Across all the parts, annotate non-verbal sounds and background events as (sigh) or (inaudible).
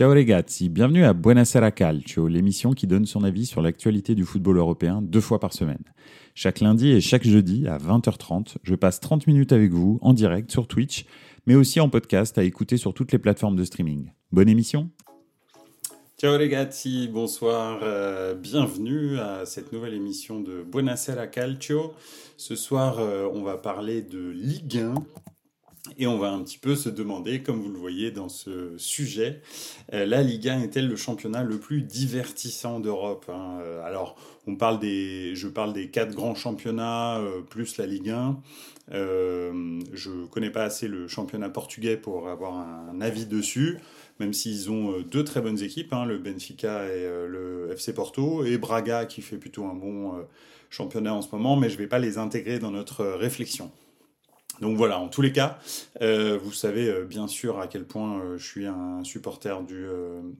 Ciao ragazzi, bienvenue à Buonasera Calcio, l'émission qui donne son avis sur l'actualité du football européen deux fois par semaine. Chaque lundi et chaque jeudi à 20h30, je passe 30 minutes avec vous en direct sur Twitch, mais aussi en podcast à écouter sur toutes les plateformes de streaming. Bonne émission Ciao ragazzi, bonsoir, euh, bienvenue à cette nouvelle émission de Buonasera Calcio. Ce soir, euh, on va parler de Ligue 1 et on va un petit peu se demander, comme vous le voyez dans ce sujet, euh, la Ligue 1 est-elle le championnat le plus divertissant d'Europe hein? Euh, Alors, je parle des quatre grands championnats euh, plus la Ligue 1. je ne connais pas assez le championnat portugais pour avoir un, avis dessus, même s'ils ont deux très bonnes équipes, hein, le Benfica et le FC Porto, et Braga qui fait plutôt un bon championnat en ce moment, mais je ne vais pas les intégrer dans notre réflexion. Donc voilà, en tous les cas, euh, vous savez euh, bien sûr à quel point euh, je suis un supporter du,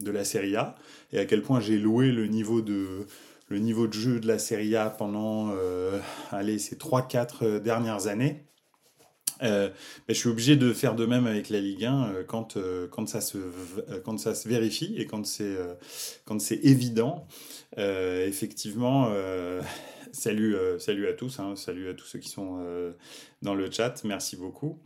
de la Serie A et à quel point j'ai loué le niveau de le niveau de jeu de la Serie A pendant allez, ces 3-4 dernières années. mais je suis obligé de faire de même avec la Ligue 1 quand, quand, ça se, quand ça se vérifie et quand c'est quand c'est évident. effectivement, salut, salut à tous, hein, salut à tous ceux qui sont dans le chat. Merci beaucoup.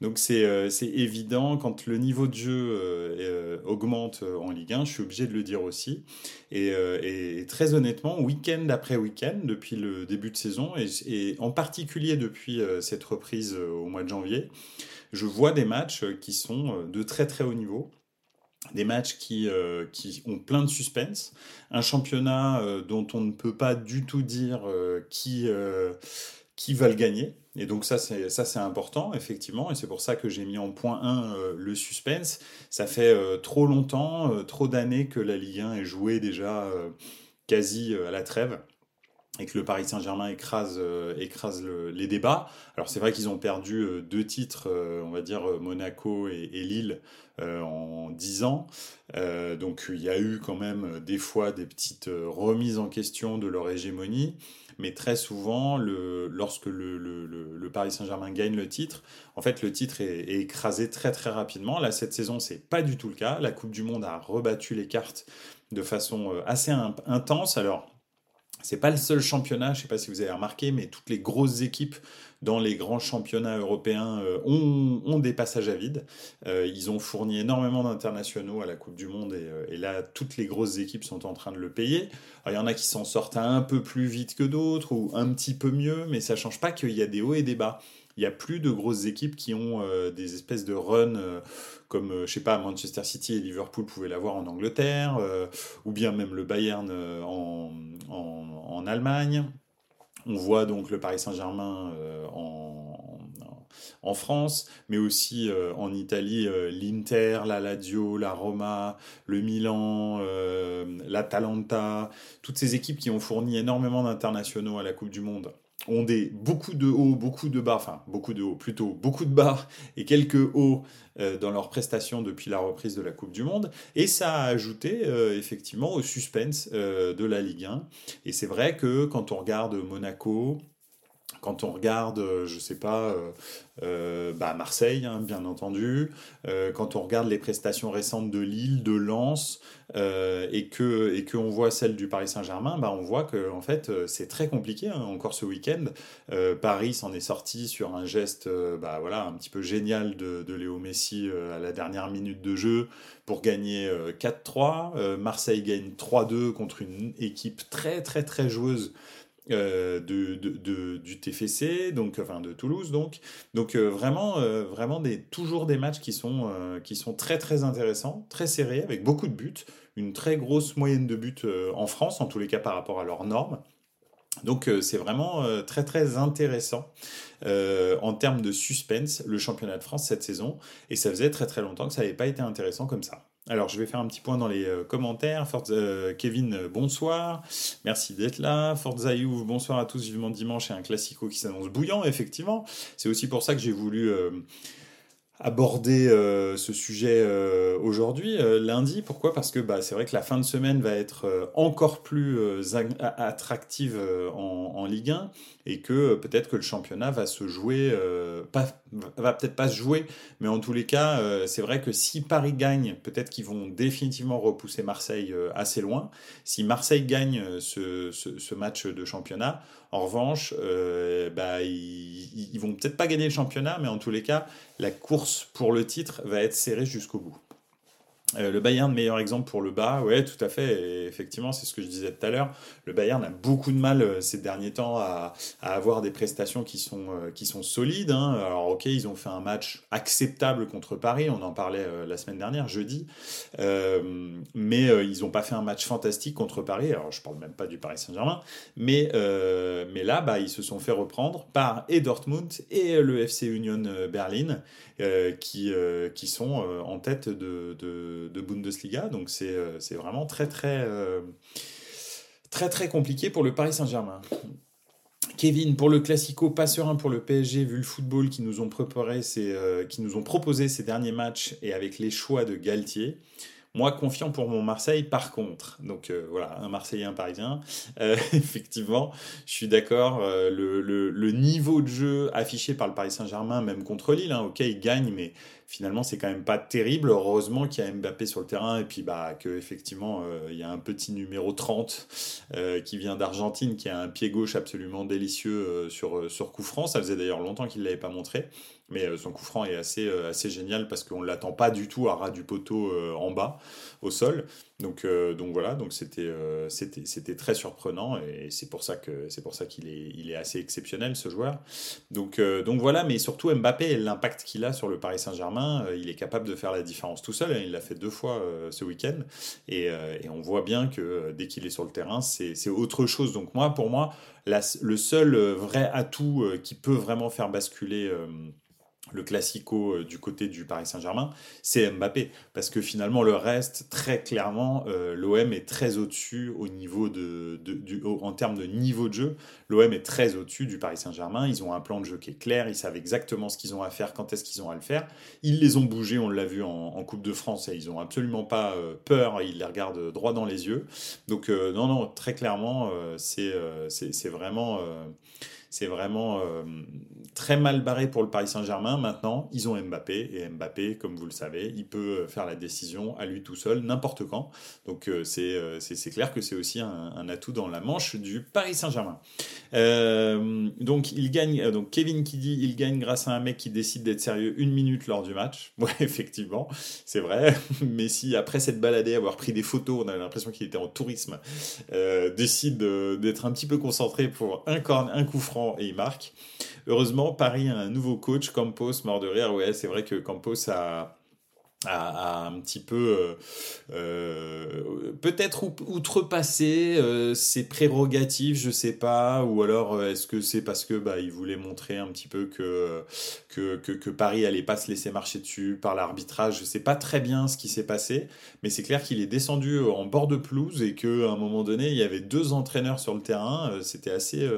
Donc c'est euh, évident, quand le niveau de jeu euh, euh, augmente en Ligue 1, je suis obligé de le dire aussi. Et, et très honnêtement, week-end après week-end, depuis le début de saison, et, en particulier depuis cette reprise au mois de janvier, je vois des matchs qui sont de très très haut niveau des matchs qui, qui ont plein de suspense, un championnat dont on ne peut pas du tout dire qui, qui va le gagner. Et donc ça, c'est ça, c'est important effectivement, et c'est pour ça que j'ai mis en point 1 euh, le suspense. Ça fait euh, trop longtemps, euh, trop d'années que la Ligue 1 est jouée déjà quasi à la trêve et que le Paris Saint-Germain écrase, écrase les débats. Alors c'est vrai qu'ils ont perdu deux titres, on va dire Monaco et, Lille en 10 ans. donc il y a eu quand même des fois des petites remises en question de leur hégémonie mais très souvent, lorsque le, Paris Saint-Germain gagne le titre, en fait, le titre est, écrasé très très rapidement. Là, cette saison, c'est pas du tout le cas. La Coupe du Monde a rebattu les cartes de façon euh, assez intense. Alors, c'est pas le seul championnat, je sais pas si vous avez remarqué, mais toutes les grosses équipes dans les grands championnats européens euh, ont, des passages à vide. Euh, ils ont fourni énormément d'internationaux à la Coupe du Monde et, euh, et, là, toutes les grosses équipes sont en train de le payer. il y en a qui s'en sortent un peu plus vite que d'autres ou un petit peu mieux, mais ça change pas qu'il y a des hauts et des bas il n'y a plus de grosses équipes qui ont des espèces de runs comme, je sais pas, Manchester City et Liverpool pouvaient l'avoir en Angleterre, ou bien même le Bayern en, en, en, Allemagne. On voit donc le Paris Saint-Germain euh, en, en, France, mais aussi euh, en Italie, euh, l'Inter, la Lazio, la Roma, le Milan, l'Atalanta, toutes ces équipes qui ont fourni énormément d'internationaux à la Coupe du Monde ont des, beaucoup de hauts, beaucoup de bas, enfin beaucoup de hauts, plutôt beaucoup de bas et quelques hauts euh, dans leurs prestations depuis la reprise de la Coupe du Monde. Et ça a ajouté euh, effectivement au suspense euh, de la Ligue 1. Et c'est vrai que quand on regarde Monaco, quand on regarde, euh, je sais pas, euh, euh, bah Marseille, hein, bien entendu, quand on regarde les prestations récentes de Lille, de Lens, et que et qu'on voit celles du Paris Saint-Germain, bah on voit que en fait c'est très compliqué. Hein, encore ce week-end, Paris s'en est sorti sur un geste, bah voilà, un petit peu génial de, de Léo Messi à la dernière minute de jeu pour gagner 4-3. Marseille gagne 3-2 contre une équipe très très très joueuse euh, de, du TFC, donc enfin de Toulouse donc. Donc euh, vraiment, euh, vraiment des, toujours des matchs qui sont, qui sont très très intéressants, très serrés, avec beaucoup de buts, une très grosse moyenne de buts en France, en tous les cas par rapport à leurs normes. Donc c'est vraiment très très intéressant en termes de suspense le championnat de France cette saison et ça faisait très très longtemps que ça n'avait pas été intéressant comme ça. Alors, je vais faire un petit point dans les euh, commentaires. Euh, Kevin, euh, bonsoir. Merci d'être là. Forza bonsoir à tous. Vivement dimanche et un classico qui s'annonce bouillant, effectivement. C'est aussi pour ça que j'ai voulu aborder ce sujet aujourd'hui, lundi. Pourquoi? Parce que bah, c'est vrai que la fin de semaine va être encore plus attractive en, en, Ligue 1 et que peut-être que le championnat va se jouer, pas, va peut-être pas se jouer, mais en tous les cas, c'est vrai que si Paris gagne, peut-être qu'ils vont définitivement repousser Marseille assez loin. Si Marseille gagne ce, match de championnat, en revanche, euh, bah, ils, ils vont peut-être pas gagner le championnat, mais en tous les cas, la course pour le titre va être serrée jusqu'au bout. Euh, le Bayern, meilleur exemple pour le bas, ouais, tout à fait. Et effectivement, c'est ce que je disais tout à l'heure. Le Bayern a beaucoup de mal euh, ces derniers temps à, avoir des prestations qui sont, euh, qui sont solides. Hein. Alors, ok, ils ont fait un match acceptable contre Paris. On en parlait la semaine dernière, jeudi. mais ils n'ont pas fait un match fantastique contre Paris. Alors, je parle même pas du Paris Saint-Germain. Mais, mais là, bah, ils se sont fait reprendre par et Dortmund et le FC Union Berlin, qui, qui sont en tête de de, Bundesliga. Donc euh, c'est vraiment très très, euh, très très compliqué pour le Paris Saint-Germain. Kevin, pour le Classico, pas serein pour le PSG, vu le football qui nous ont préparé, euh, qui nous ont proposé ces derniers matchs et avec les choix de Galtier. Moi, confiant pour mon Marseille, par contre. Donc voilà, un Marseillais, un Parisien. (laughs) effectivement, je suis d'accord. le, le, niveau de jeu affiché par le Paris Saint-Germain, même contre Lille, hein, ok, il gagne, mais finalement c'est quand même pas terrible. Heureusement qu'il y a Mbappé sur le terrain et puis bah que euh, il y a un petit numéro 30 euh, qui vient d'Argentine qui a un pied gauche absolument délicieux euh, sur sur coup franc. Ça faisait d'ailleurs longtemps qu'il l'avait pas montré, mais son coup franc est assez assez génial parce qu'on l'attend pas du tout à ras du poteau en bas au sol. Donc, donc voilà, donc c'était c'était très surprenant et c'est pour ça que c'est pour qu'il est il est assez exceptionnel ce joueur. Donc donc voilà, mais surtout Mbappé l'impact qu'il a sur le Paris Saint-Germain euh, il est capable de faire la différence tout seul. Il l'a fait deux fois euh, ce week-end. Euh, et, on voit bien que dès qu'il est sur le terrain, c'est autre chose. Donc moi, pour moi, le seul vrai atout qui peut vraiment faire basculer le classico euh, du côté du Paris Saint-Germain, c'est Mbappé. Parce que finalement, le reste, très clairement, euh, l'OM est très au-dessus au de, en termes de niveau de jeu. L'OM est très au-dessus du Paris Saint-Germain. Ils ont un plan de jeu qui est clair. Ils savent exactement ce qu'ils ont à faire, quand est-ce qu'ils ont à le faire. Ils les ont bougés, on l'a vu en, Coupe de France, ils n'ont absolument pas euh, peur. Ils les regardent droit dans les yeux. Donc, non, non, très clairement, c'est c'est vraiment c'est vraiment euh, très mal barré pour le Paris Saint-Germain. Maintenant, ils ont Mbappé, et Mbappé, comme vous le savez, il peut euh, faire la décision à lui tout seul, n'importe quand. Donc euh, c'est clair que c'est aussi un, atout dans la manche du Paris Saint-Germain. Donc il gagne, donc Kevin qui dit il gagne grâce à un mec qui décide d'être sérieux une minute lors du match. (laughs) Ouais, effectivement, c'est vrai. (laughs) Messi, après s'être baladé, avoir pris des photos, on a l'impression qu'il était en tourisme, décide d'être un petit peu concentré pour un, corn, un coup franc et il marque. Heureusement, Paris a un nouveau coach, Campos, mort de rire. Ouais, c'est vrai que Campos a, a, un petit peu euh, euh, peut-être outrepassé euh, ses prérogatives, je sais pas, ou alors est-ce que c'est parce que bah, il voulait montrer un petit peu que que, que, Paris allait pas se laisser marcher dessus par l'arbitrage, je sais pas très bien ce qui s'est passé, mais c'est clair qu'il est descendu en bord de pelouse et qu'à un moment donné il y avait deux entraîneurs sur le terrain, c'était assez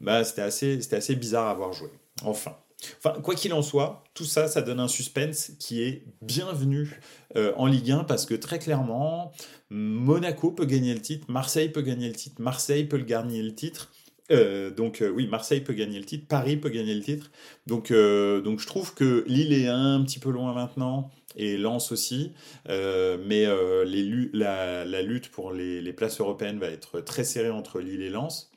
bah, c'était assez c'était assez bizarre à avoir joué. Enfin. Enfin, quoi qu'il en soit, tout ça, ça donne un suspense qui est bienvenu euh, en Ligue 1 parce que très clairement, Monaco peut gagner le titre, Marseille peut gagner le titre, Marseille peut gagner le titre. Euh, donc euh, oui, Marseille peut gagner le titre, Paris peut gagner le titre. Donc, donc je trouve que Lille est un petit peu loin maintenant et Lens aussi. mais la, lutte pour les, places européennes va être très serrée entre Lille et Lens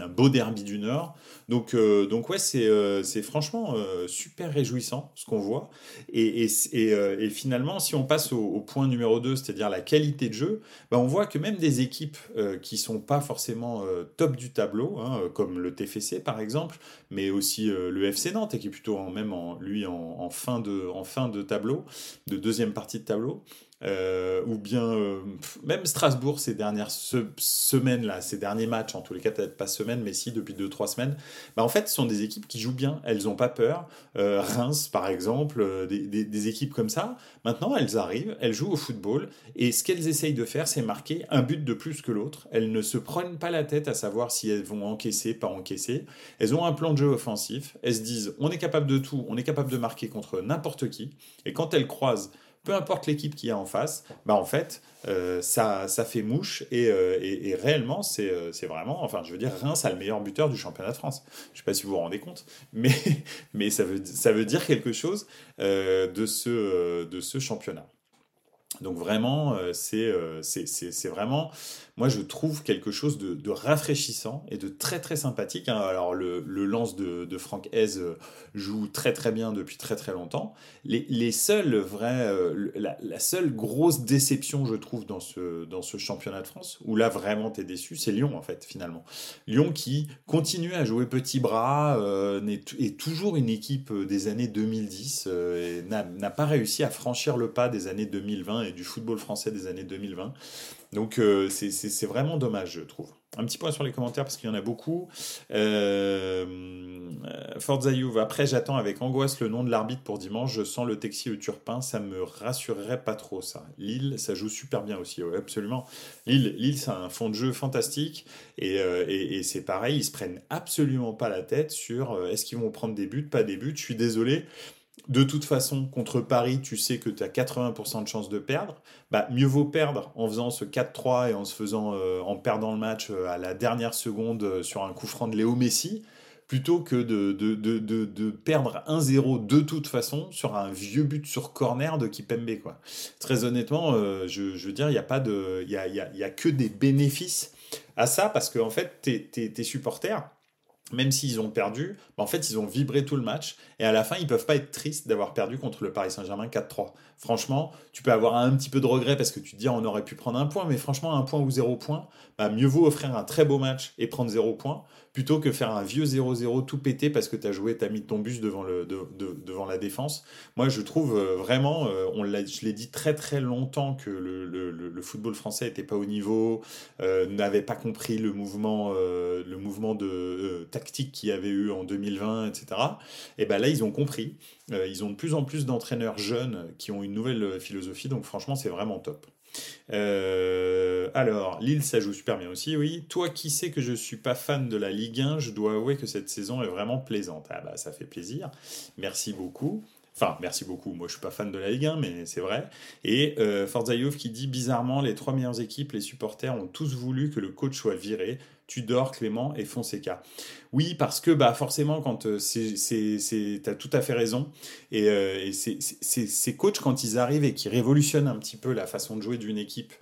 un beau derby du Nord. Donc, euh, donc ouais, c'est euh, franchement euh, super réjouissant ce qu'on voit. Et, et, et, finalement, si on passe au, point numéro 2, c'est-à-dire la qualité de jeu, bah, on voit que même des équipes qui sont pas forcément top du tableau, hein, comme le TFC par exemple, mais aussi le FC Nantes, qui est plutôt même en, lui en, fin de, en fin de tableau, de deuxième partie de tableau, euh, ou bien euh, même Strasbourg ces dernières semaines là, ces derniers matchs, en tous les cas peut-être pas semaines, mais si depuis 2-3 semaines, bah en fait ce sont des équipes qui jouent bien, elles n'ont pas peur. Euh, Reims par exemple, des, des, des, équipes comme ça, maintenant elles arrivent, elles jouent au football et ce qu'elles essayent de faire c'est marquer un but de plus que l'autre. Elles ne se prennent pas la tête à savoir si elles vont encaisser, pas encaisser. Elles ont un plan de jeu offensif, elles se disent on est capable de tout, on est capable de marquer contre n'importe qui et quand elles croisent peu importe l'équipe qui a en face, bah en fait, euh, ça, fait mouche et, euh, réellement, euh, c'est vraiment, enfin, je veux dire, Reims a le meilleur buteur du championnat de France. Je ne sais pas si vous vous rendez compte, (laughs) mais, mais ça, veut, dire quelque chose de ce championnat. Donc vraiment, c'est vraiment moi je trouve quelque chose de, rafraîchissant et de très très sympathique. Hein. Alors le, lance de, de Franck Hez euh, joue très très bien depuis très très longtemps. Les, les seuls vrais, euh, la, seule grosse déception je trouve dans ce, dans ce championnat de France, où là vraiment t'es déçu, c'est Lyon en fait finalement. Lyon qui continue à jouer petit bras, euh, est, toujours une équipe des années 2010 et n'a pas réussi à franchir le pas des années 2020 et du football français des années 2020. Donc euh, c'est vraiment dommage, je trouve. Un petit point sur les commentaires parce qu'il y en a beaucoup. Euh, Forza Après, j'attends avec angoisse le nom de l'arbitre pour dimanche. Je sens le Texi au Turpin. Ça me rassurerait pas trop, ça. Lille, ça joue super bien aussi. absolument. Lille, Lille c'est un fond de jeu fantastique. Euh, et, et c'est pareil, ils se prennent absolument pas la tête sur euh, est-ce qu'ils vont prendre des buts, pas des buts? Je suis désolé de toute façon, contre Paris, tu sais que tu as 80% de chances de perdre. Bah, mieux vaut perdre en faisant ce 4-3 et en se faisant, euh, en perdant le match euh, à la dernière seconde euh, sur un coup franc de Léo Messi, plutôt que de, de, perdre 1-0 de toute façon sur un vieux but sur corner de Kipembe. Quoi. Très honnêtement, je, veux dire, il n'y a, pas de, y a, y a, que des bénéfices à ça parce qu'en en fait, tes supporters, même s'ils ont perdu, bah, en fait, ils ont vibré tout le match. Et à la fin, ils peuvent pas être tristes d'avoir perdu contre le Paris Saint-Germain 4-3. Franchement, tu peux avoir un petit peu de regret parce que tu te dis, on aurait pu prendre un point. Mais franchement, un point ou zéro point, bah, mieux vaut offrir un très beau match et prendre zéro point plutôt que faire un vieux 0-0 tout pété parce que tu as joué, tu as mis ton bus devant, le, devant la défense. Moi, je trouve euh, vraiment, euh, on je l'ai dit très très longtemps que le, football français n'était pas au niveau, euh, n'avait pas compris le mouvement, le mouvement de tactique qu'il y avait eu en 2020, etc. Et ben là, ils ont compris. ils ont de plus en plus d'entraîneurs jeunes qui ont une nouvelle philosophie, donc franchement, c'est vraiment top. Euh, alors, Lille, ça joue super bien aussi, oui. Toi qui sais que je suis pas fan de la Ligue 1, je dois avouer que cette saison est vraiment plaisante. Ah bah, ça fait plaisir. Merci beaucoup. Enfin, merci beaucoup. Moi, je suis pas fan de la Ligue 1, mais c'est vrai. Et euh, Forza qui dit bizarrement, les trois meilleures équipes, les supporters ont tous voulu que le coach soit viré. Tudor, Clément et Fonseca. Oui, parce que bah forcément, quand euh, c'est, t'as tout à fait raison. Et, euh, ces coachs, quand ils arrivent et qui révolutionnent un petit peu la façon de jouer d'une équipe,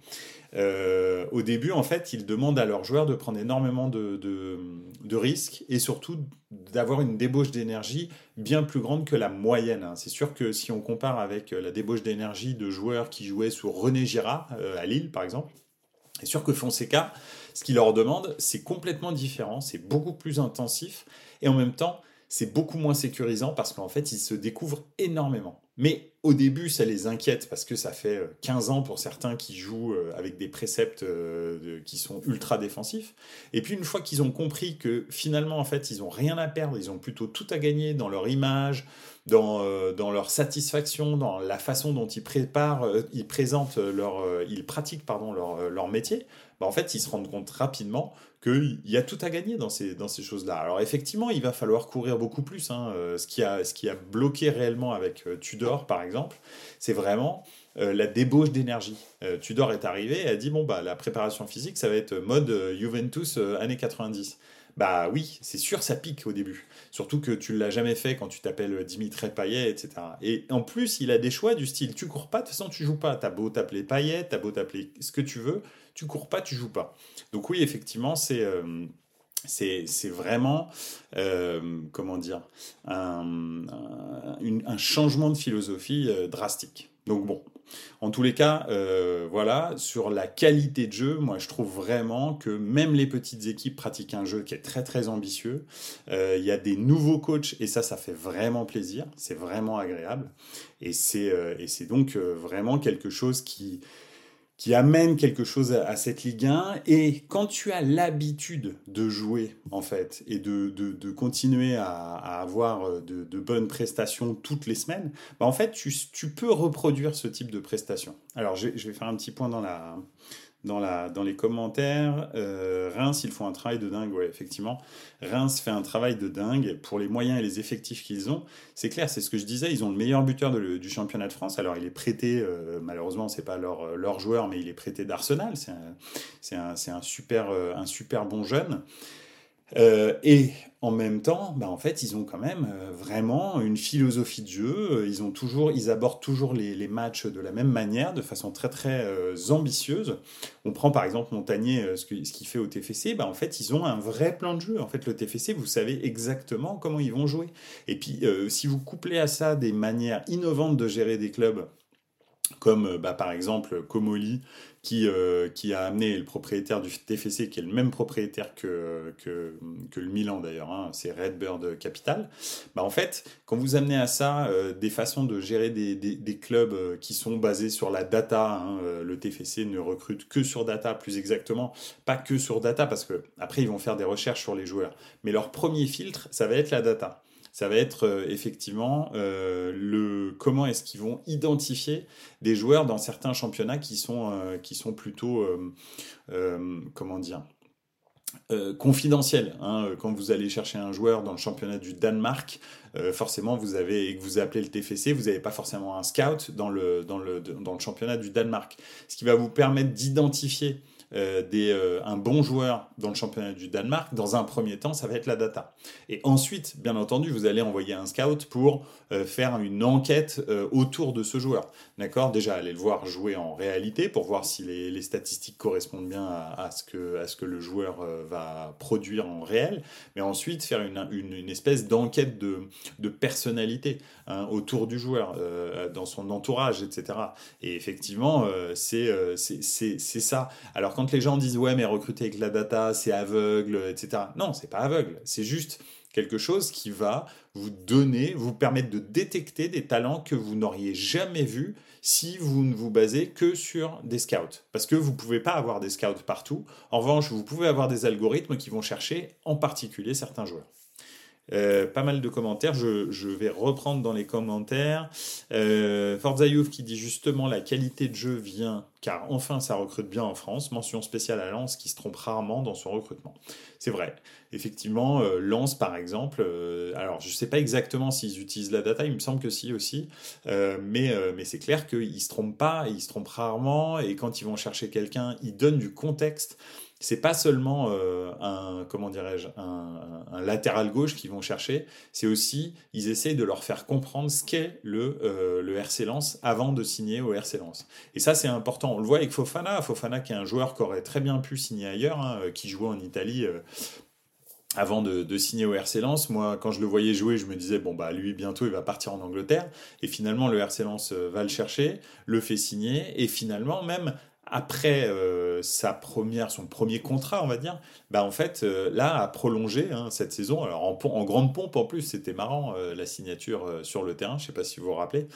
euh, au début, en fait, ils demandent à leurs joueurs de prendre énormément de, risques et surtout d'avoir une débauche d'énergie bien plus grande que la moyenne. Hein. C'est sûr que si on compare avec la débauche d'énergie de joueurs qui jouaient sous René Girard à Lille, par exemple, c'est sûr que Fonseca, ce qu'il leur demande, c'est complètement différent, c'est beaucoup plus intensif et en même temps, c'est beaucoup moins sécurisant parce qu'en fait, ils se découvrent énormément. Mais au début, ça les inquiète parce que ça fait 15 euh, ans pour certains qui jouent euh, avec des préceptes euh, qui sont ultra défensifs. Et puis une fois qu'ils ont compris que finalement, en fait, ils ont rien à perdre, ils ont plutôt tout à gagner dans leur image, dans, dans leur satisfaction, dans la façon dont ils préparent, ils présentent leur, ils pratiquent pardon leur, leur métier. Bah, en fait, ils se rendent compte rapidement qu'il y a tout à gagner dans ces, dans ces choses-là. Alors effectivement, il va falloir courir beaucoup plus. Hein. Euh, ce, qui a, ce qui a bloqué réellement avec euh, Tudor, par exemple, c'est vraiment euh, la débauche d'énergie. Tudor est arrivé et a dit, bon, bah, la préparation physique, ça va être mode Juventus années 90. Bah oui, c'est sûr, ça pique au début. Surtout que tu l'as jamais fait quand tu t'appelles Dimitri Payet, etc. Et en plus, il a des choix du style, tu cours pas, de toute façon, tu joues pas. T'as beau t'appeler Payet, t'as beau t'appeler ce que tu veux, tu cours pas, tu joues pas. Donc oui, effectivement, c'est euh, c'est vraiment, euh, comment dire, un, un, changement de philosophie euh, drastique. Donc bon, en tous les cas, euh, voilà, sur la qualité de jeu, moi je trouve vraiment que même les petites équipes pratiquent un jeu qui est très très ambitieux. Euh, il y a des nouveaux coachs et ça, ça fait vraiment plaisir, c'est vraiment agréable. Et c'est euh, donc vraiment quelque chose qui, qui amène quelque chose à, cette Ligue 1. Et quand tu as l'habitude de jouer, en fait, et de, continuer à, avoir de, bonnes prestations toutes les semaines, bah en fait, tu, peux reproduire ce type de prestations. Alors, je vais faire un petit point dans la, dans, la, dans les commentaires. Euh, Reims, ils font un travail de dingue, ouais, effectivement. Reims fait un travail de dingue pour les moyens et les effectifs qu'ils ont. C'est clair, c'est ce que je disais, ils ont le meilleur buteur du championnat de France. Alors, il est prêté, euh, malheureusement, c'est pas leur, leur joueur, mais il est prêté d'Arsenal. C'est un, un, un, super, euh, un super bon jeune. Euh, et en même temps, bah en fait, ils ont quand même euh, vraiment une philosophie de jeu. Ils ont toujours, ils abordent toujours les, matchs de la même manière, de façon très très euh, ambitieuse. On prend par exemple Montagnier, ce qu'il fait au TFC. Bah en fait, ils ont un vrai plan de jeu. En fait, le TFC, vous savez exactement comment ils vont jouer. Et puis, si vous couplez à ça des manières innovantes de gérer des clubs comme bah, par exemple Comoli, qui, euh, qui a amené le propriétaire du TFC, qui est le même propriétaire que, que, le Milan d'ailleurs, hein, c'est Redbird Capital. Bah, en fait, quand vous amenez à ça euh, des façons de gérer des, des, des, clubs euh, qui sont basés sur la data, hein, le TFC ne recrute que sur data, plus exactement, pas que sur data, parce que après ils vont faire des recherches sur les joueurs. Mais leur premier filtre, ça va être la data ça va être euh, effectivement euh, le comment est-ce qu'ils vont identifier des joueurs dans certains championnats qui sont, euh, qui sont plutôt, comment dire, confidentiels. Hein. Quand vous allez chercher un joueur dans le championnat du Danemark, forcément vous avez et que vous appelez le TFC, vous n'avez pas forcément un scout dans le, dans, le, dans le championnat du Danemark. Ce qui va vous permettre d'identifier euh, euh, un bon joueur dans le championnat du Danemark, dans un premier temps, ça va être la data. Et ensuite, bien entendu, vous allez envoyer un scout pour euh, faire une enquête autour de ce joueur. D'accord? Déjà, aller le voir jouer en réalité pour voir si les, statistiques correspondent bien à, ce que, à ce que le joueur va produire en réel. Mais ensuite, faire une, une, espèce d'enquête de, de personnalité hein, autour du joueur, dans son entourage, etc. Et effectivement, c'est c'est ça. Alors, quand les gens disent ouais mais recruter avec la data c'est aveugle, etc. Non, c'est pas aveugle, c'est juste quelque chose qui va vous donner, vous permettre de détecter des talents que vous n'auriez jamais vus si vous ne vous basez que sur des scouts. Parce que vous ne pouvez pas avoir des scouts partout. En revanche, vous pouvez avoir des algorithmes qui vont chercher en particulier certains joueurs. Euh, pas mal de commentaires. Je, vais reprendre dans les commentaires. Euh, qui dit justement la qualité de jeu vient car enfin ça recrute bien en France. Mention spéciale à Lens qui se trompe rarement dans son recrutement. C'est vrai. Effectivement, euh, Lens par exemple, euh, alors je ne sais pas exactement s'ils utilisent la data, il me semble que si aussi, mais, mais c'est clair qu'ils ne se trompent pas, ils se trompent rarement et quand ils vont chercher quelqu'un, ils donnent du contexte c'est pas seulement euh, un comment dirais-je un, latéral gauche qu'ils vont chercher, c'est aussi ils essayent de leur faire comprendre ce qu'est le euh, le RC Lens avant de signer au RC Lens. Et ça c'est important. On le voit avec Fofana, Fofana qui est un joueur qui aurait très bien pu signer ailleurs, hein, qui jouait en Italie. Euh, avant de, de, signer au RC Lens, moi, quand je le voyais jouer, je me disais, bon, bah, lui, bientôt, il va partir en Angleterre. Et finalement, le RC Lens va le chercher, le fait signer. Et finalement, même après euh, sa première, son premier contrat, on va dire, bah en fait, euh, là, a prolongé hein, cette saison. Alors en, grande pompe en plus, c'était marrant euh, la signature sur le terrain. Je ne sais pas si vous vous rappelez,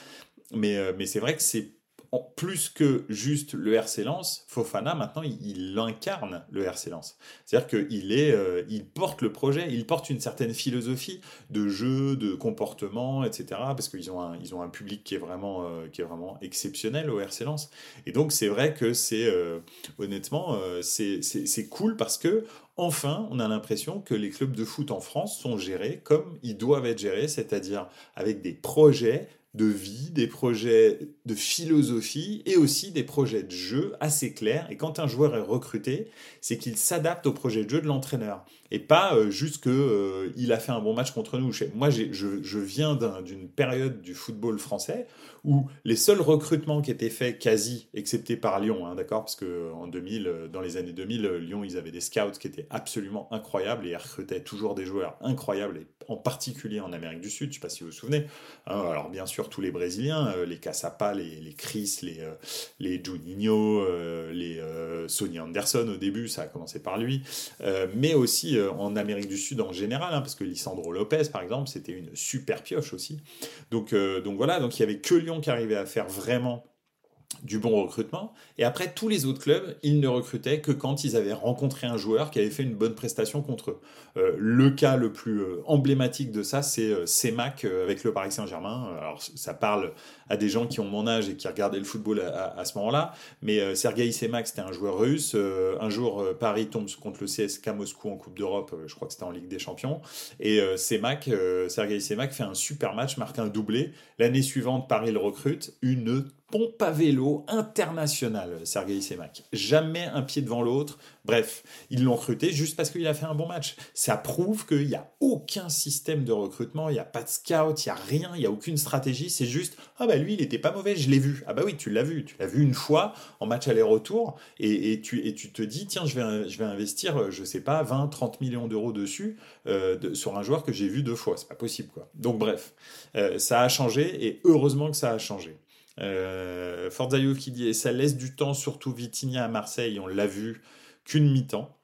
mais, mais c'est vrai que c'est plus que juste le RC Lens, Fofana maintenant il, incarne le RC Lens. C'est-à-dire qu'il est, euh, il porte le projet, il porte une certaine philosophie de jeu, de comportement, etc. Parce qu'ils ont un, ils ont un public qui est vraiment, euh, qui est vraiment exceptionnel au RC Lens. Et donc c'est vrai que c'est euh, honnêtement c'est cool parce que Enfin, on a l'impression que les clubs de foot en France sont gérés comme ils doivent être gérés, c'est-à-dire avec des projets de vie, des projets de philosophie et aussi des projets de jeu assez clairs. Et quand un joueur est recruté, c'est qu'il s'adapte au projet de jeu de l'entraîneur et pas euh, juste que euh, il a fait un bon match contre nous. Moi, je, je, viens d'une période du football français où les seuls recrutements qui étaient faits quasi, excepté par Lyon, hein, d'accord Parce que en 2000, euh, dans les années 2000, euh, Lyon, ils avaient des scouts qui étaient absolument incroyables et ils recrutaient toujours des joueurs incroyables, et en particulier en Amérique du Sud, je ne sais pas si vous vous souvenez. Hein, alors bien sûr, tous les Brésiliens, euh, les Caçapa, les, Chris, les, les Juninho, les Sonny Anderson au début, ça a commencé par lui, mais aussi en Amérique du Sud en général, hein, parce que Lisandro Lopez, par exemple, c'était une super pioche aussi. Donc, donc voilà, donc il y avait que Lyon qui arrivait à faire vraiment du bon recrutement. Et après, tous les autres clubs, ils ne recrutaient que quand ils avaient rencontré un joueur qui avait fait une bonne prestation contre eux. Euh, le cas le plus euh, emblématique de ça, c'est euh, CEMAC avec le Paris Saint-Germain. Alors, ça parle à des gens qui ont mon âge et qui regardaient le football à, ce moment-là. Mais Sergei CEMAC, c'était un joueur russe. un jour, Paris tombe contre le CSK Moscou en Coupe d'Europe. je crois que c'était en Ligue des Champions. Et Sergei CEMAC fait un super match, marque un doublé. L'année suivante, Paris le recrute. Une pompe à vélo international, Sergei Semak. Jamais un pied devant l'autre. Bref, ils l'ont recruté juste parce qu'il a fait un bon match. Ça prouve qu'il n'y a aucun système de recrutement, il n'y a pas de scout, il n'y a rien, il n'y a aucune stratégie. C'est juste, ah bah lui, il n'était pas mauvais, je l'ai vu. Ah bah oui, tu l'as vu. Tu l'as vu une fois en match aller-retour et, tu, et tu te dis, tiens, je vais, je vais investir, je sais pas, 20, 30 millions d'euros dessus euh, sur un joueur que j'ai vu deux fois. C'est pas possible, quoi. Donc bref, euh, ça a changé et heureusement que ça a changé. Euh, qui dit ça laisse du temps, surtout Vitinha à Marseille, on l'a vu qu'une mi-temps.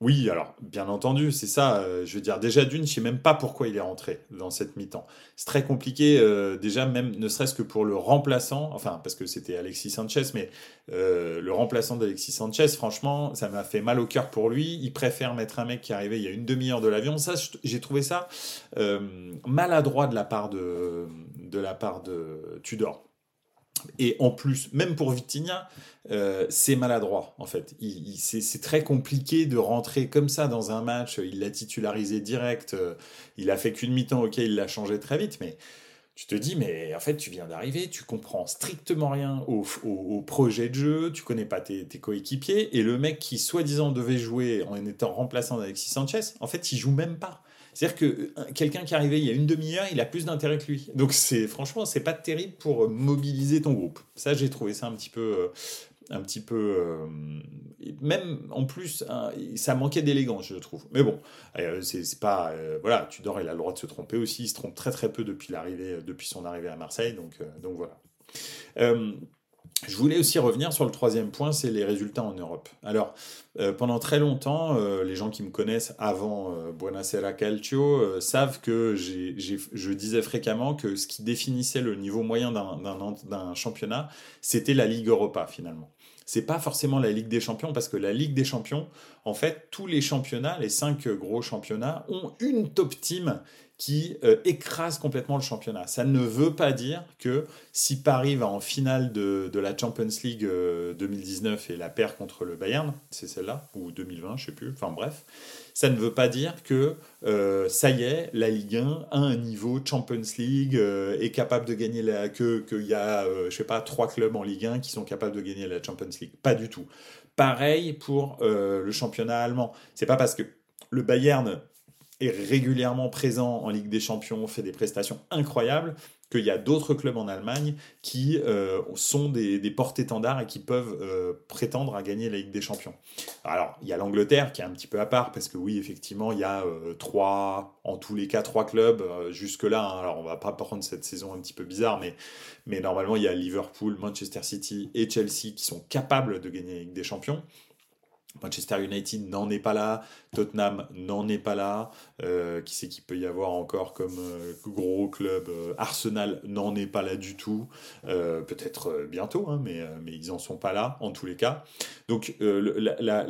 Oui, alors bien entendu, c'est ça. Euh, je veux dire, déjà d'une, je sais même pas pourquoi il est rentré dans cette mi-temps. C'est très compliqué, euh, déjà même ne serait-ce que pour le remplaçant, enfin parce que c'était Alexis Sanchez, mais euh, le remplaçant d'Alexis Sanchez, franchement, ça m'a fait mal au cœur pour lui. Il préfère mettre un mec qui est arrivé il y a une demi-heure de l'avion. Ça, j'ai trouvé ça maladroit de la part de de la part de Tudor. Et en plus, même pour Vitinha, euh, c'est maladroit en fait. c'est très compliqué de rentrer comme ça dans un match. Il l'a titularisé direct. Euh, il a fait qu'une mi-temps, ok, il l'a changé très vite, mais tu te dis, mais en fait, tu viens d'arriver, tu comprends strictement rien au, projet de jeu, tu connais pas tes, tes coéquipiers, et le mec qui soi-disant devait jouer en étant remplaçant d'Alexis Sanchez, en fait, il joue même pas. C'est-à-dire que euh, quelqu'un qui est arrivé il y a une demi-heure, il a plus d'intérêt que lui. Donc c'est franchement, c'est pas terrible pour mobiliser ton groupe. Ça, j'ai trouvé ça un petit peu, euh, un petit peu, euh, même en plus, ça manquait d'élégance, je trouve. Mais bon, c'est pas, voilà, Tudor, il a le droit de se tromper aussi. Il se trompe très très peu depuis depuis son arrivée à Marseille. Donc, donc voilà. Je voulais aussi revenir sur le troisième point, c'est les résultats en Europe. Alors, euh, pendant très longtemps, euh, les gens qui me connaissent avant euh, Buonasera Calcio savent que je disais fréquemment que ce qui définissait le niveau moyen d'un championnat, c'était la Ligue Europa finalement. C'est pas forcément la Ligue des Champions parce que la Ligue des Champions, en fait, tous les championnats, les cinq gros championnats, ont une top team qui euh, écrase complètement le championnat. Ça ne veut pas dire que si Paris va en finale de, la Champions League 2019 euh, et la perd contre le Bayern, c'est celle-là, ou 2020, je sais plus, enfin bref, ça ne veut pas dire que euh, ça y est, la Ligue 1 a un niveau Champions League, est capable de gagner la... que qu'il y a, je sais pas, trois clubs en Ligue 1 qui sont capables de gagner la Champions League. Pas du tout. Pareil pour le championnat allemand. C'est pas parce que le Bayern est régulièrement présent en Ligue des Champions, fait des prestations incroyables, qu'il y a d'autres clubs en Allemagne qui euh, sont des, des porte-étendards et qui peuvent euh, prétendre à gagner la Ligue des Champions. Alors, il y a l'Angleterre qui est un petit peu à part, parce que oui, effectivement, il y a euh, trois, en tous les cas, trois clubs jusque-là. Hein. alors, on va pas prendre cette saison un petit peu bizarre, mais, mais normalement, il y a Liverpool, Manchester City et Chelsea qui sont capables de gagner la Ligue des Champions. Manchester United n'en est pas là, Tottenham n'en est pas là, euh, qui sait qu'il peut y avoir encore comme euh, gros club, euh, Arsenal n'en est pas là du tout, peut-être bientôt, hein, mais, mais ils n'en sont pas là en tous les cas. Donc la,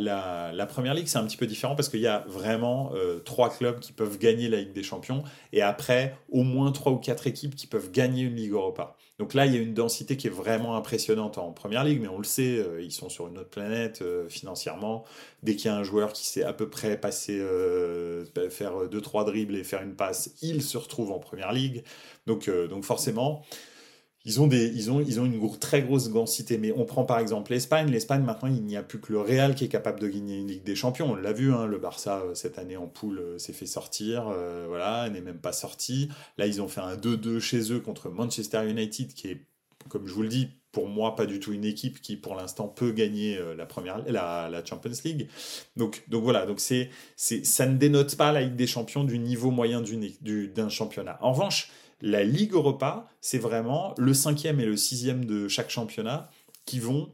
la, première ligue c'est un petit peu différent parce qu'il y a vraiment trois clubs qui peuvent gagner la Ligue des Champions et après au moins trois ou quatre équipes qui peuvent gagner une Ligue Europa. Donc là, il y a une densité qui est vraiment impressionnante en première ligue, mais on le sait, ils sont sur une autre planète financièrement. Dès qu'il y a un joueur qui sait à peu près passer, euh, faire deux trois dribbles et faire une passe, il se retrouve en première ligue. Donc, donc forcément, ils ont, des, ils, ont, ils ont une très grosse densité. Mais on prend par exemple l'Espagne. L'Espagne, maintenant, il n'y a plus que le Real qui est capable de gagner une Ligue des Champions. On l'a vu, hein, le Barça, euh, cette année en poule, euh, s'est fait sortir. Euh, voilà, n'est même pas sorti. Là, ils ont fait un 2-2 chez eux contre Manchester United, qui est comme je vous le dis, pour moi, pas du tout une équipe qui, pour l'instant, peut gagner la première, la, la, Champions League. Donc, donc voilà, donc c'est, c'est, ça ne dénote pas la Ligue des Champions du niveau moyen d'un championnat. En revanche, la Ligue Europa, c'est vraiment le cinquième et le sixième de chaque championnat qui vont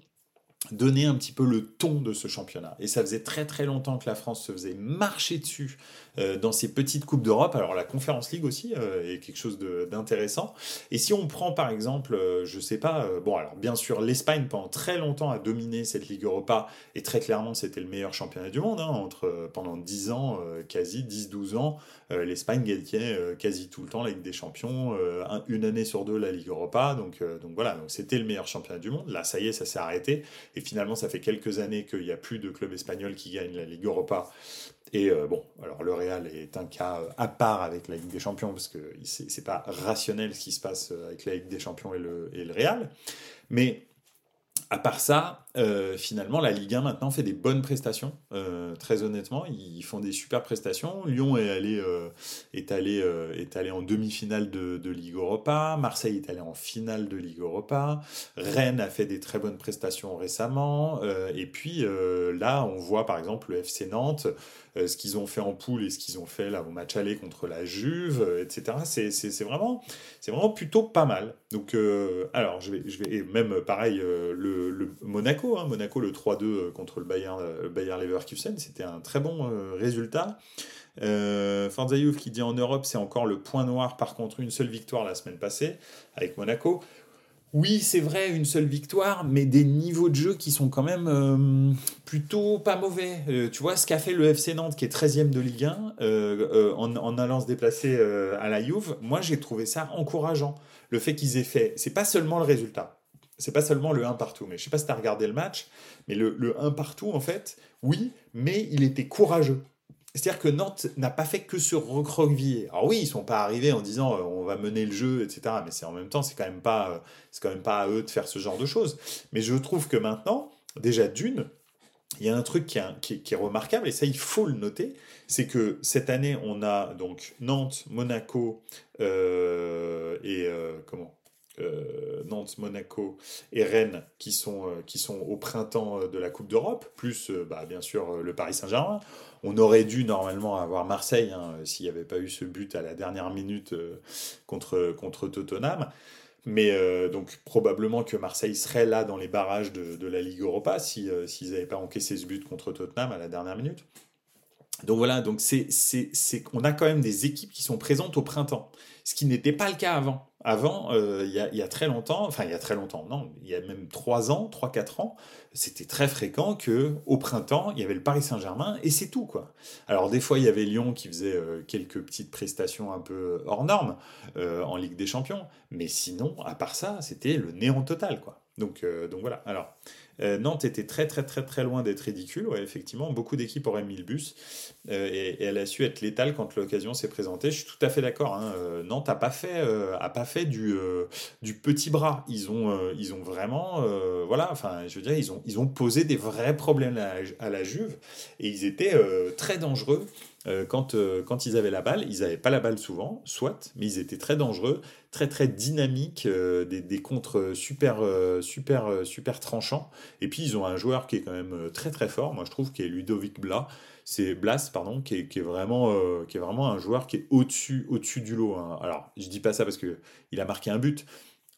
donner un petit peu le ton de ce championnat. Et ça faisait très très longtemps que la France se faisait marcher dessus euh, dans ces petites coupes d'Europe. Alors la Conférence League aussi euh, est quelque chose d'intéressant. Et si on prend par exemple, euh, je sais pas, bon alors bien sûr l'Espagne pendant très longtemps a dominé cette Ligue Europa et très clairement c'était le meilleur championnat du monde. Hein, entre pendant 10 ans, quasi 10-12 ans, l'Espagne gagnait quasi tout le temps la Ligue des Champions, une année sur deux la Ligue Europa. Donc, donc voilà, donc c'était le meilleur championnat du monde. Là ça y est, ça s'est arrêté. Et finalement, ça fait quelques années qu'il n'y a plus de club espagnol qui gagne la Ligue Europa. Et euh, bon, alors le Est un cas euh, à part avec la Ligue des Champions, parce que c'est pas rationnel ce qui se passe euh, avec la Ligue des Champions et le, et le Real. Mais à part ça, euh, finalement, la Ligue 1 maintenant fait des bonnes prestations. Très honnêtement, ils font des super prestations. Lyon est allé, est allé, est allé en demi-finale de, de, Ligue Europa. Marseille est allé en finale de Ligue Europa. Rennes a fait des très bonnes prestations récemment. et puis là, on voit par exemple le FC Nantes, ce qu'ils ont fait en poule et ce qu'ils ont fait là au match aller contre la Juve, etc. C'est vraiment, c'est vraiment plutôt pas mal. Donc, alors, je vais, je vais, et même pareil, le, Monaco Hein. Monaco. le 3-2 euh, contre le Bayern, euh, Bayern Leverkusen, c'était un très bon euh, résultat. Euh, Forza qui dit en Europe, c'est encore le point noir. Par contre, une seule victoire la semaine passée avec Monaco. Oui, c'est vrai, une seule victoire, mais des niveaux de jeu qui sont quand même plutôt pas mauvais. tu vois, ce qu'a fait le FC Nantes, qui est 13e de Ligue 1, en, en, allant se déplacer à la Juve, moi j'ai trouvé ça encourageant. Le fait qu'ils aient fait, c'est pas seulement le résultat c'est pas seulement le 1 partout. Mais je sais pas si tu as regardé le match, mais le, le 1 partout, en fait, oui, mais il était courageux. C'est-à-dire que Nantes n'a pas fait que se recroqueviller. Alors oui, ils sont pas arrivés en disant euh, on va mener le jeu, etc. Mais c'est en même temps, c'est quand même pas, euh, c'est quand même pas à eux de faire ce genre de choses. Mais je trouve que maintenant, déjà d'une, il y a un truc qui est, remarquable et ça il faut le noter, c'est que cette année on a donc Nantes, Monaco euh, et comment? Euh, Nantes, Monaco et Rennes qui sont, euh, qui sont au printemps euh, de la Coupe d'Europe, plus bah, bien sûr le Paris Saint-Germain. On aurait dû normalement avoir Marseille hein, s'il n'y avait pas eu ce but à la dernière minute contre, contre Tottenham. Mais donc probablement que Marseille serait là dans les barrages de, la Ligue Europa s'ils si, n'avaient pas encaissé ce but contre Tottenham à la dernière minute. Donc voilà, donc c'est, on a quand même des équipes qui sont présentes au printemps, ce qui n'était pas le cas avant. Avant, euh, il y, a, très longtemps, enfin il y a très longtemps, non, il y a même 3 ans, 3-4 ans, c'était très fréquent que au printemps, il y avait le Paris Saint-Germain et c'est tout quoi. Alors des fois, il y avait Lyon qui faisait euh, quelques petites prestations un peu hors normes euh, en Ligue des Champions, mais sinon, à part ça, c'était le néant total quoi. Donc, donc voilà. Alors, euh, Nantes était très très très très loin d'être ridicule. Effectivement, beaucoup d'équipes auraient mis le bus euh, et, elle a su être létale quand l'occasion s'est présentée. Je suis tout à fait d'accord. Hein. Euh, Nantes a pas fait a pas fait du du petit bras. Ils ont ils ont vraiment voilà. Enfin, je veux dire, ils ont ils ont posé des vrais problèmes à la Juve et ils étaient très dangereux. Euh, quand, euh, quand ils avaient la balle, ils n'avaient pas la balle souvent, soit, mais ils étaient très dangereux, très très dynamiques, euh, des, des contres super, super, super tranchants. Et puis ils ont un joueur qui est quand même très très fort, moi je trouve, qui est Ludovic Blas. C'est Blas, pardon, qui est, qui est vraiment, qui est vraiment un joueur qui est au-dessus, au-dessus du lot. Hein. Alors, je dis pas ça parce que il a marqué un but.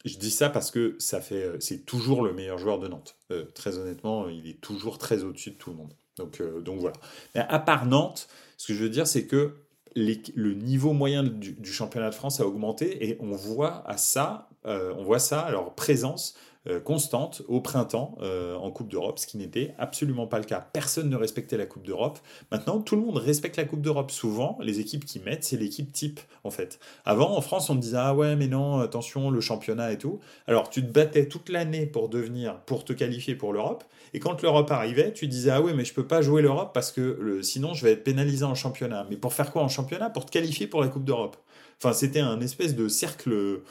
Je dis ça parce que ça fait, c'est toujours le meilleur joueur de Nantes. très honnêtement, il est toujours très au-dessus de tout le monde. Donc, donc voilà. Mais à part Nantes, ce que je veux dire, c'est que le niveau moyen du, championnat de France a augmenté et on voit à ça, euh, on voit ça, alors présence euh, constante au printemps euh, en Coupe d'Europe, ce qui n'était absolument pas le cas. Personne ne respectait la Coupe d'Europe. Maintenant, tout le monde respecte la Coupe d'Europe. Souvent, les équipes qui mettent, c'est l'équipe type, en fait. Avant, en France, on disait ah ouais, mais non, attention, le championnat et tout. Alors, tu te battais toute l'année pour devenir, pour te qualifier pour l'Europe. Et quand l'Europe arrivait, tu disais ah ouais, mais je peux pas jouer l'Europe parce que sinon je vais être pénalisé en championnat. Mais pour faire quoi en championnat? Pour te qualifier pour la Coupe d'Europe. Enfin, c'était un espèce de cercle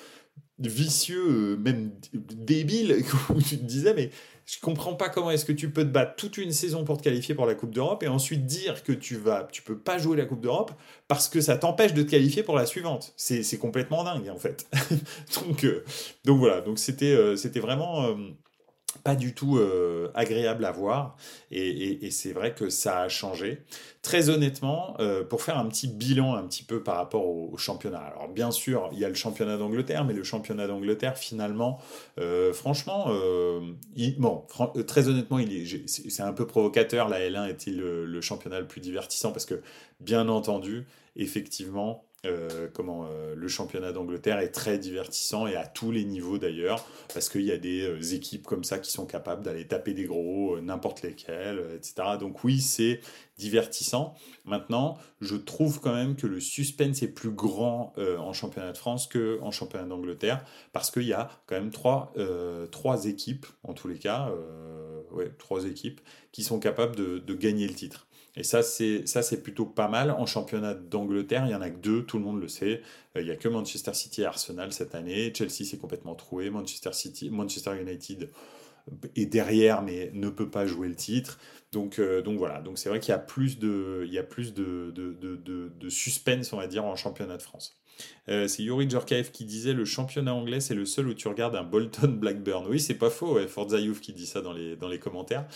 vicieux, même débile, (laughs) où tu te disais, mais je comprends pas comment est-ce que tu peux te battre toute une saison pour te qualifier pour la Coupe d'Europe et ensuite dire que tu vas, tu peux pas jouer la Coupe d'Europe parce que ça t'empêche de te qualifier pour la suivante. C'est complètement dingue en fait. (laughs) donc, euh, donc voilà, donc c'était euh, c'était vraiment euh, pas du tout euh, agréable à voir et, c'est vrai que ça a changé. Très honnêtement, euh, pour faire un petit bilan un petit peu par rapport au, championnat. Alors bien sûr, il y a le championnat d'Angleterre, mais le championnat d'Angleterre finalement, euh, franchement, bon, très honnêtement, c'est un peu provocateur. La L1 est-il le championnat le plus divertissant? Parce que bien entendu, effectivement, euh, comment euh, le championnat d'Angleterre est très divertissant et à tous les niveaux d'ailleurs parce qu'il y a des euh, équipes comme ça qui sont capables d'aller taper des gros n'importe lesquels etc donc oui c'est divertissant. Maintenant je trouve quand même que le suspense est plus grand en championnat de France que en championnat d'Angleterre parce qu'il y a quand même trois, équipes en tous les cas ouais, trois équipes qui sont capables de gagner le titre et ça, c'est plutôt pas mal. En championnat d'Angleterre, il y en a que deux, tout le monde le sait. Euh, il n'y a que Manchester City et Arsenal cette année. Chelsea s'est complètement troué. Manchester United est derrière, mais ne peut pas jouer le titre. Donc, euh, voilà. Donc c'est vrai qu'il y a plus de, plus de suspense, on va dire, en championnat de France. Euh, c'est Yuri Djorkaev qui disait le championnat anglais, c'est le seul où tu regardes un Bolton (laughs) Blackburn. Oui, c'est pas faux, ouais, Forza qui dit ça dans les, dans les commentaires.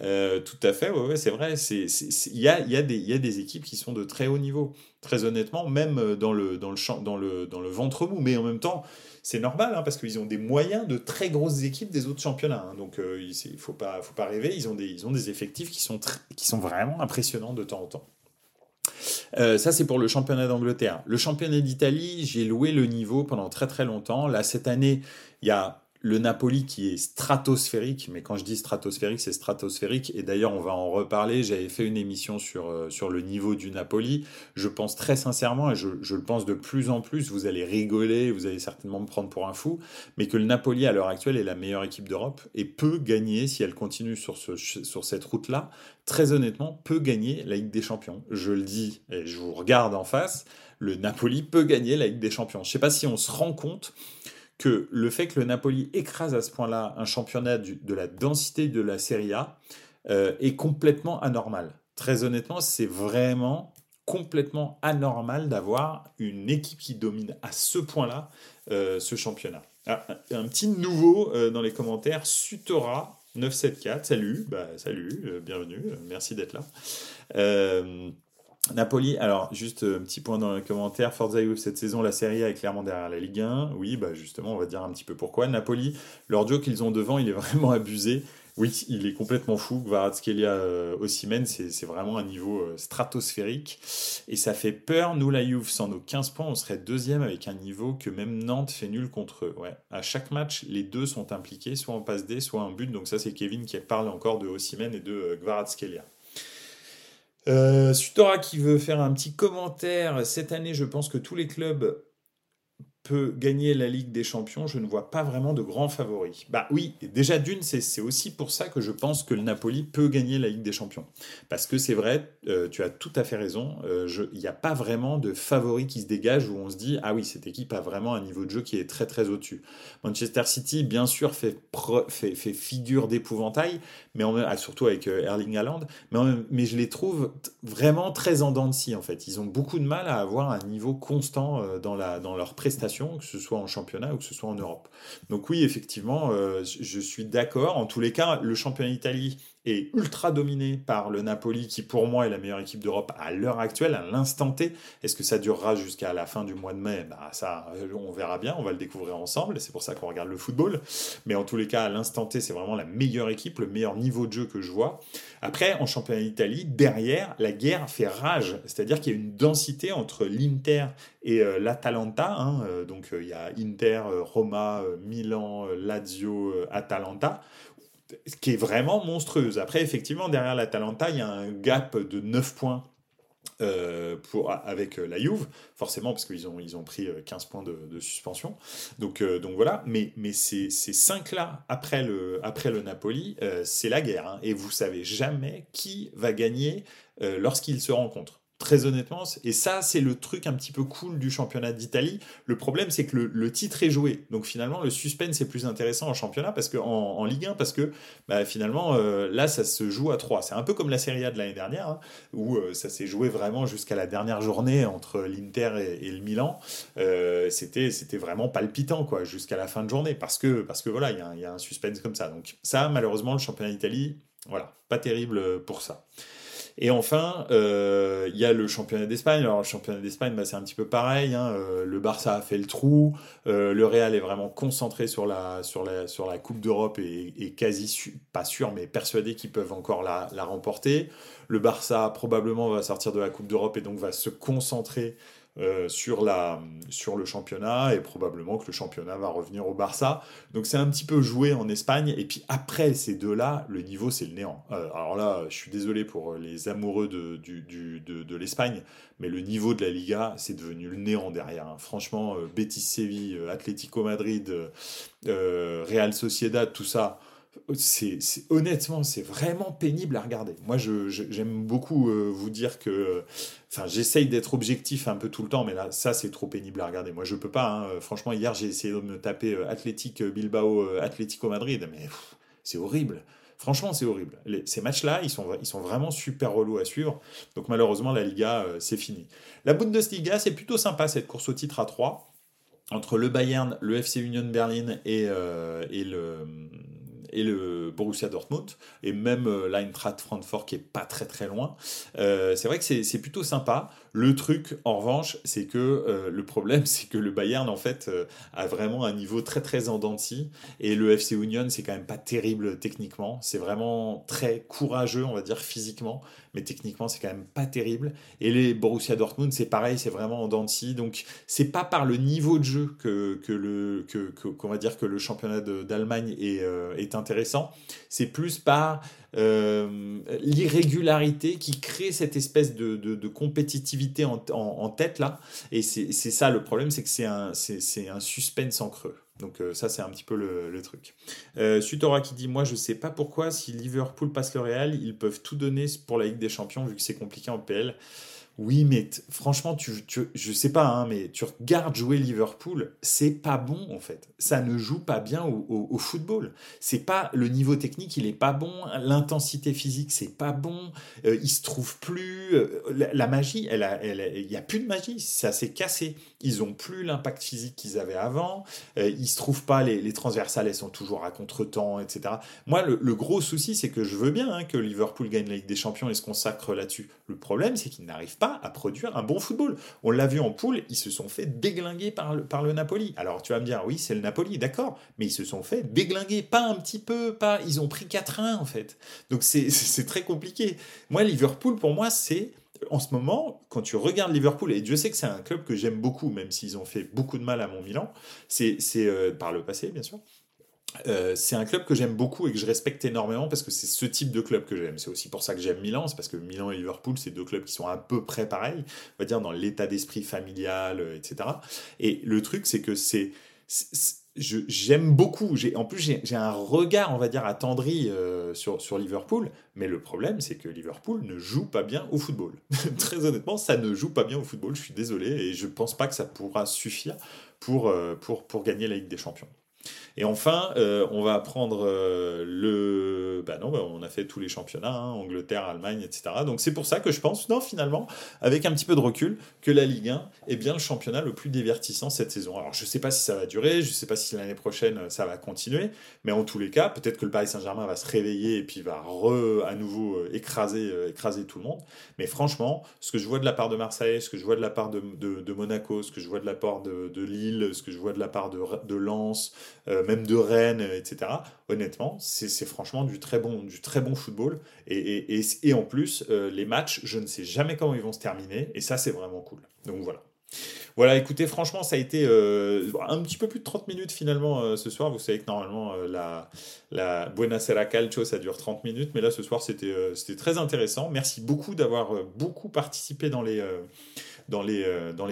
Euh, tout à fait, ouais, c'est vrai. Il y a, y, a y a des équipes qui sont de très haut niveau. Très honnêtement, même dans le, dans le, dans le, dans le ventre mou. Mais en même temps, c'est normal, hein, parce qu'ils ont des moyens de très grosses équipes des autres championnats. Hein. donc euh, il ne faut pas, faut pas rêver, ils ont des, ils ont des effectifs qui sont, qui sont vraiment impressionnants de temps en temps. Euh, ça, c'est pour le championnat d'Angleterre. Le championnat d'Italie, j'ai loué le niveau pendant très très longtemps. Là, cette année, il y a le Napoli qui est stratosphérique, mais quand je dis stratosphérique, c'est stratosphérique, et d'ailleurs on va en reparler, j'avais fait une émission sur, euh, sur le niveau du Napoli, je pense très sincèrement, et je, je, le pense de plus en plus, vous allez rigoler, vous allez certainement me prendre pour un fou, mais que le Napoli à l'heure actuelle est la meilleure équipe d'Europe, et peut gagner, si elle continue sur, ce, sur cette route-là, très honnêtement, peut gagner la Ligue des Champions. Je le dis, et je vous regarde en face, le Napoli peut gagner la Ligue des Champions. Je ne sais pas si on se rend compte que le fait que le Napoli écrase à ce point-là un championnat de la densité de la Serie A euh, est complètement anormal. Très honnêtement, c'est vraiment complètement anormal d'avoir une équipe qui domine à ce point-là euh, ce championnat. Ah, un petit nouveau euh, dans les commentaires, Sutora 974, salut, bah, salut, bienvenue, merci d'être là. Napoli, alors juste un petit point dans le commentaire, Forza Juve cette saison, la Serie A est clairement derrière la Ligue 1. Oui, bah justement, on va dire un petit peu pourquoi. Napoli, leur duo qu'ils ont devant, il est (laughs) vraiment abusé. Oui, il est complètement fou. Kvaratskhelia euh, Osimhen, c'est vraiment un niveau euh, stratosphérique. Et ça fait peur. Nous, la Juve, sans nos 15 points, on serait deuxième avec un niveau que même Nantes fait nul contre eux. Ouais. À chaque match, les deux sont impliqués, soit en passe D, soit en but. Donc ça, c'est Kevin qui parle encore de Osimhen et de euh, Kvaratskhelia. Euh, Sutora qui veut faire un petit commentaire. Cette année, je pense que tous les clubs peut gagner la Ligue des Champions, je ne vois pas vraiment de grands favoris. Bah oui, déjà d'une, c'est aussi pour ça que je pense que le Napoli peut gagner la Ligue des Champions. Parce que c'est vrai, euh, tu as tout à fait raison, euh, il n'y a pas vraiment de favoris qui se dégagent où on se dit, ah oui, cette équipe a vraiment un niveau de jeu qui est très très au-dessus. Manchester City, bien sûr, fait, figure d'épouvantail, mais ah, surtout avec euh, Erling Haaland, mais, mais je les trouve vraiment très en dents de scie en fait. Ils ont beaucoup de mal à avoir un niveau constant dans, la, dans leurs prestations que ce soit en championnat ou que ce soit en Europe. Donc oui, effectivement, euh, je suis d'accord. En tous les cas, le championnat d'Italie est ultra dominé par le Napoli, qui pour moi est la meilleure équipe d'Europe à l'heure actuelle, à l'instant T. Est-ce que ça durera jusqu'à la fin du mois de mai? Bah, Ça, on verra bien, on va le découvrir ensemble, c'est pour ça qu'on regarde le football. Mais en tous les cas, à l'instant T, c'est vraiment la meilleure équipe, le meilleur niveau de jeu que je vois. Après, en championnat d'Italie, derrière, la guerre fait rage, c'est-à-dire qu'il y a une densité entre l'Inter et euh, l'Atalanta. Hein. Euh, donc euh, il y a Inter, Roma, Milan, Lazio, Atalanta qui est vraiment monstrueuse. Après, effectivement, derrière l'Atalanta, il y a un gap de 9 points euh, pour, avec euh, la Juve, forcément, parce qu'ils ont, ils ont pris 15 euh, points de, suspension. Donc, donc voilà, mais, mais ces, ces 5-là, après le, après le Napoli, c'est la guerre. Hein. et vous savez jamais qui va gagner lorsqu'ils se rencontrent. Très honnêtement, et ça, c'est le truc un petit peu cool du championnat d'Italie. Le problème, c'est que le, titre est joué. Donc finalement, le suspense est plus intéressant en championnat, parce que en, Ligue 1, parce que bah, finalement, euh, là, ça se joue à 3. C'est un peu comme la Serie A de l'année dernière, hein, où euh, ça s'est joué vraiment jusqu'à la dernière journée entre l'Inter et, le Milan. Euh, c'était, vraiment palpitant, quoi, jusqu'à la fin de journée, parce que, parce que voilà, il y, y, a un suspense comme ça. Donc ça, malheureusement, le championnat d'Italie, voilà, pas terrible pour ça. Et enfin, euh, il y a le championnat d'Espagne. Alors, le championnat d'Espagne, bah, c'est un petit peu pareil. Hein. Euh, le Barça a fait le trou. Euh, le Real est vraiment concentré sur la, sur la, sur la Coupe d'Europe et, quasi, pas sûr, mais persuadé qu'ils peuvent encore la, la remporter. Le Barça, probablement, va sortir de la Coupe d'Europe et donc va se concentrer euh, sur, la, sur le championnat et probablement que le championnat va revenir au Barça. Donc c'est un petit peu joué en Espagne. Et puis après ces deux-là, le niveau c'est le néant. Euh, alors là, je suis désolé pour les amoureux de, du, de, de l'Espagne, mais le niveau de la Liga c'est devenu le néant derrière. Hein. Franchement, euh, Betis Séville, Atlético Madrid, Real Sociedad, tout ça c'est honnêtement, c'est vraiment pénible à regarder. Moi, j'aime beaucoup euh, vous dire que, enfin, j'essaye d'être objectif un peu tout le temps, mais là, ça, c'est trop pénible à regarder. Moi, je peux pas. Hein. Franchement, hier, j'ai essayé de me taper euh, Athletic Bilbao, euh, Atlético Madrid, mais c'est horrible. Franchement, c'est horrible. ces matchs-là, ils sont, ils sont vraiment super relous à suivre. Donc, malheureusement, la Liga, c'est fini. La Bundesliga, c'est plutôt sympa cette course au titre à 3 entre le Bayern, le FC Union Berlin et, et le et le Borussia Dortmund, et même euh, l'Eintracht Francfort qui est pas très très loin. Euh, c'est vrai que c'est plutôt sympa. Le truc, en revanche, c'est que euh, le problème, (laughs) c'est que le Bayern, en fait, a vraiment un niveau très très en et le FC Union, c'est quand même pas terrible techniquement. C'est vraiment très courageux, on va dire, physiquement, mais techniquement, c'est quand même pas terrible. Et les Borussia Dortmund, c'est pareil, c'est vraiment en dents donc c'est pas par le niveau de jeu que, que le que qu'on va dire que le championnat d'Allemagne est, est intéressant. C'est plus par euh, l'irrégularité qui crée cette espèce de, compétitivité en, tête là. Et c'est ça le problème, c'est que c'est un, un suspense en creux. Donc euh, ça c'est un petit peu le, le truc. Euh, Sutora qui dit moi je sais pas pourquoi si Liverpool passe le Real ils peuvent tout donner pour la Ligue des Champions vu que c'est compliqué en PL. Oui, mais franchement, tu, tu, je sais pas, hein, mais tu regardes jouer Liverpool, c'est pas bon en fait. Ça ne joue pas bien au, football. C'est pas le niveau technique, il est pas bon. L'intensité physique, c'est pas bon. Euh, il se trouve plus. Euh, la, magie, elle il y a plus de magie. Ça s'est cassé. Ils ont plus l'impact physique qu'ils avaient avant. Euh, ils se trouvent pas. Les, les, transversales, elles sont toujours à contretemps, etc. Moi, le, le gros souci, c'est que je veux bien hein, que Liverpool gagne la Ligue des Champions et se consacre là-dessus. Le problème, c'est qu'ils n'arrivent pas à produire un bon football. On l'a vu en poule, ils se sont fait déglinguer par le, Napoli. Alors tu vas me dire, oui, c'est le Napoli, d'accord, mais ils se sont fait déglinguer, pas un petit peu, pas, ils ont pris 4-1 en fait. Donc c'est très compliqué. Moi, Liverpool, pour moi, c'est en ce moment, quand tu regardes Liverpool, et Dieu sait que c'est un club que j'aime beaucoup, même s'ils ont fait beaucoup de mal à mon Milan, c'est euh, par le passé, bien sûr, euh, c'est un club que j'aime beaucoup et que je respecte énormément parce que c'est ce type de club que j'aime. C'est aussi pour ça que j'aime Milan, c'est parce que Milan et Liverpool, c'est deux clubs qui sont à peu près pareils, on va dire dans l'état d'esprit familial, euh, etc. Et le truc, c'est que c'est, j'aime beaucoup. en plus, j'ai un regard, on va dire, attendri euh, sur, Liverpool. Mais le problème, c'est que Liverpool ne joue pas bien au football. (laughs) Très honnêtement, ça ne joue pas bien au football. Je suis désolé et je pense pas que ça pourra suffire pour, pour, pour gagner la Ligue des Champions. Et enfin, euh, on va prendre euh, le. Bah non, bah, on a fait tous les championnats, hein, Angleterre, Allemagne, etc. Donc c'est pour ça que je pense, non, finalement, avec un petit peu de recul, que la Ligue 1 est bien le championnat le plus divertissant cette saison. Alors je ne sais pas si ça va durer, je ne sais pas si l'année prochaine ça va continuer, mais en tous les cas, peut-être que le Paris Saint-Germain va se réveiller et puis va à nouveau euh, écraser, écraser tout le monde. Mais franchement, ce que je vois de la part de Marseille, ce que je vois de la part de, Monaco, ce que je vois de la part de, Lille, ce que je vois de la part de Lens, même de Rennes, etc. Honnêtement, c'est franchement du très bon, du très bon football. Et, en plus, euh, les matchs, je ne sais jamais comment ils vont se terminer. Et ça, c'est vraiment cool. Donc voilà. Voilà, écoutez, franchement, ça a été euh, un petit peu plus de 30 minutes finalement euh, ce soir. Vous savez que normalement, la, la Buena Sera Calcio, ça dure 30 minutes, mais là, ce soir, c'était très intéressant. Merci beaucoup d'avoir beaucoup participé dans les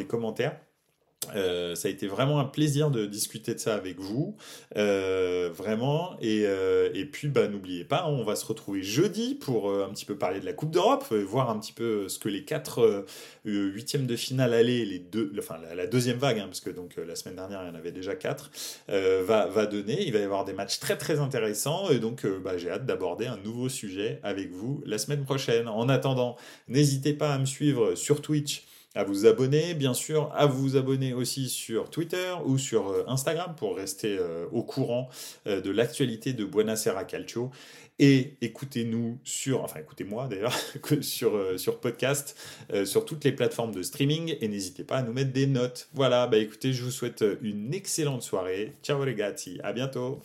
commentaires. Euh, ça a été vraiment un plaisir de discuter de ça avec vous, euh, vraiment. Et, euh, puis, bah, n'oubliez pas, on va se retrouver jeudi pour un petit peu parler de la Coupe d'Europe, voir un petit peu ce que les quatre huitièmes de finale aller, les deux, enfin la, deuxième vague, hein, parce que donc la semaine dernière il y en avait déjà quatre, va, va donner. Il va y avoir des matchs très très intéressants, et donc bah, j'ai hâte d'aborder un nouveau sujet avec vous la semaine prochaine. En attendant, n'hésitez pas à me suivre sur Twitch à vous abonner, bien sûr, à vous abonner aussi sur Twitter ou sur euh, Instagram pour rester euh, au courant euh, de l'actualité de Buenasera Calcio. Et écoutez-nous sur, enfin écoutez-moi d'ailleurs, (laughs) sur, sur podcast, sur toutes les plateformes de streaming et n'hésitez pas à nous mettre des notes. Voilà, bah écoutez, je vous souhaite une excellente soirée. Ciao les gars, à bientôt.